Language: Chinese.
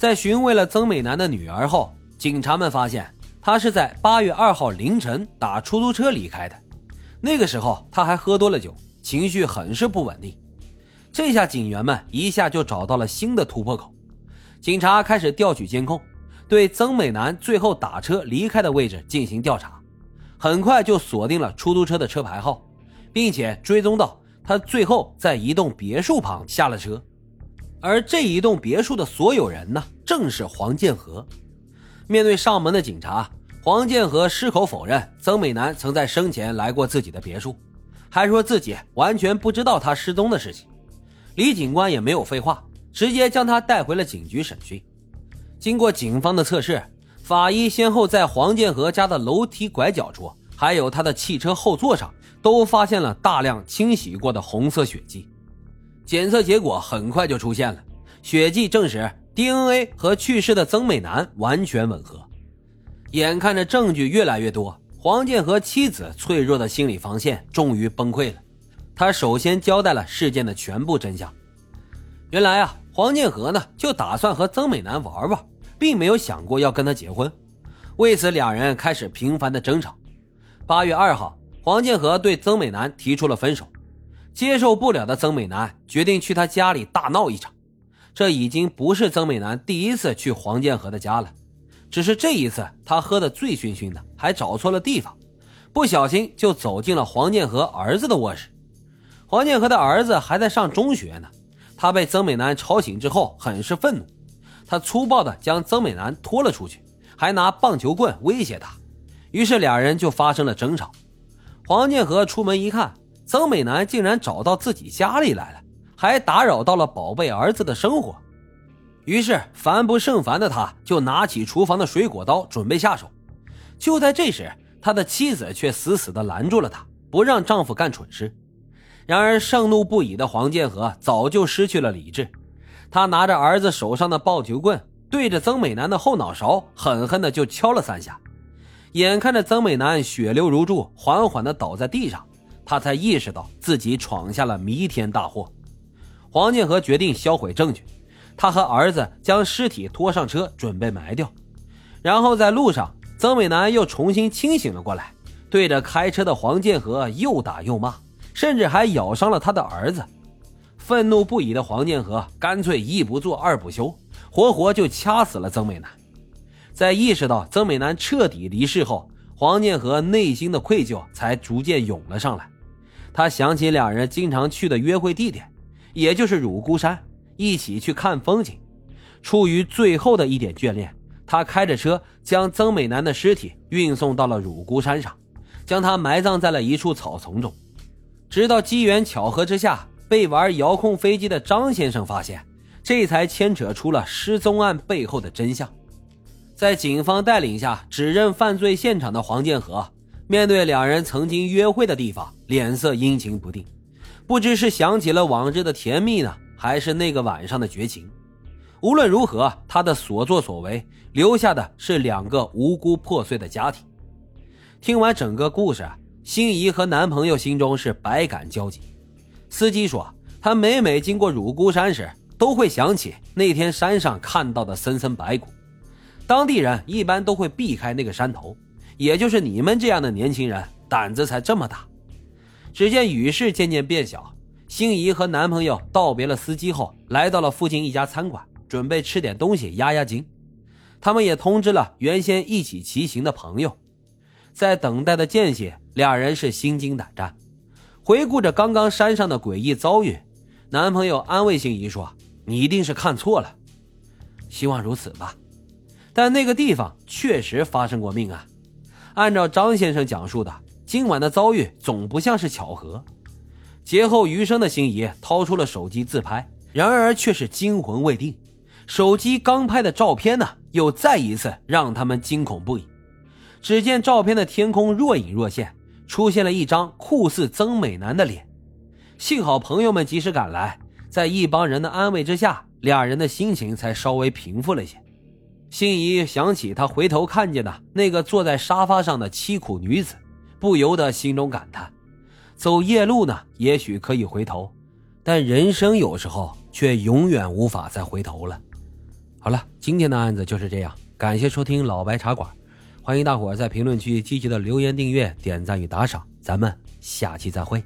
在询问了曾美男的女儿后，警察们发现她是在八月二号凌晨打出租车离开的。那个时候，她还喝多了酒，情绪很是不稳定。这下警员们一下就找到了新的突破口。警察开始调取监控，对曾美男最后打车离开的位置进行调查。很快就锁定了出租车的车牌号，并且追踪到他最后在一栋别墅旁下了车。而这一栋别墅的所有人呢，正是黄建和。面对上门的警察，黄建和矢口否认曾美男曾在生前来过自己的别墅，还说自己完全不知道他失踪的事情。李警官也没有废话，直接将他带回了警局审讯。经过警方的测试，法医先后在黄建和家的楼梯拐角处，还有他的汽车后座上，都发现了大量清洗过的红色血迹。检测结果很快就出现了，血迹证实 DNA 和去世的曾美男完全吻合。眼看着证据越来越多，黄建和妻子脆弱的心理防线终于崩溃了。他首先交代了事件的全部真相。原来啊，黄建和呢就打算和曾美男玩玩，并没有想过要跟他结婚。为此，两人开始频繁的争吵。八月二号，黄建和对曾美男提出了分手。接受不了的曾美男决定去他家里大闹一场。这已经不是曾美男第一次去黄建和的家了，只是这一次他喝得醉醺醺的，还找错了地方，不小心就走进了黄建和儿子的卧室。黄建和的儿子还在上中学呢，他被曾美男吵醒之后很是愤怒，他粗暴地将曾美男拖了出去，还拿棒球棍威胁他，于是两人就发生了争吵。黄建和出门一看。曾美男竟然找到自己家里来了，还打扰到了宝贝儿子的生活，于是烦不胜烦的他，就拿起厨房的水果刀准备下手。就在这时，他的妻子却死死地拦住了他，不让丈夫干蠢事。然而，盛怒不已的黄建和早就失去了理智，他拿着儿子手上的棒球棍，对着曾美男的后脑勺狠狠地就敲了三下。眼看着曾美男血流如注，缓缓地倒在地上。他才意识到自己闯下了弥天大祸，黄建和决定销毁证据。他和儿子将尸体拖上车，准备埋掉。然后在路上，曾美男又重新清醒了过来，对着开车的黄建和又打又骂，甚至还咬伤了他的儿子。愤怒不已的黄建和干脆一不做二不休，活活就掐死了曾美男。在意识到曾美男彻底离世后，黄建和内心的愧疚才逐渐涌了上来。他想起两人经常去的约会地点，也就是乳姑山，一起去看风景。出于最后的一点眷恋，他开着车将曾美男的尸体运送到了乳姑山上，将他埋葬在了一处草丛中。直到机缘巧合之下，被玩遥控飞机的张先生发现，这才牵扯出了失踪案背后的真相。在警方带领下，指认犯罪现场的黄建和。面对两人曾经约会的地方，脸色阴晴不定，不知是想起了往日的甜蜜呢，还是那个晚上的绝情。无论如何，他的所作所为留下的是两个无辜破碎的家庭。听完整个故事，心仪和男朋友心中是百感交集。司机说，他每每经过乳姑山时，都会想起那天山上看到的森森白骨，当地人一般都会避开那个山头。也就是你们这样的年轻人胆子才这么大。只见雨势渐渐变小，心仪和男朋友道别了司机后，来到了附近一家餐馆，准备吃点东西压压惊。他们也通知了原先一起骑行的朋友。在等待的间隙，俩人是心惊胆战。回顾着刚刚山上的诡异遭遇，男朋友安慰心仪说：“你一定是看错了，希望如此吧。”但那个地方确实发生过命案。按照张先生讲述的，今晚的遭遇总不像是巧合。劫后余生的心怡掏出了手机自拍，然而却是惊魂未定。手机刚拍的照片呢，又再一次让他们惊恐不已。只见照片的天空若隐若现，出现了一张酷似曾美男的脸。幸好朋友们及时赶来，在一帮人的安慰之下，俩人的心情才稍微平复了些。心仪想起他回头看见的那个坐在沙发上的凄苦女子，不由得心中感叹：走夜路呢，也许可以回头，但人生有时候却永远无法再回头了。好了，今天的案子就是这样，感谢收听老白茶馆，欢迎大伙在评论区积极的留言、订阅、点赞与打赏，咱们下期再会。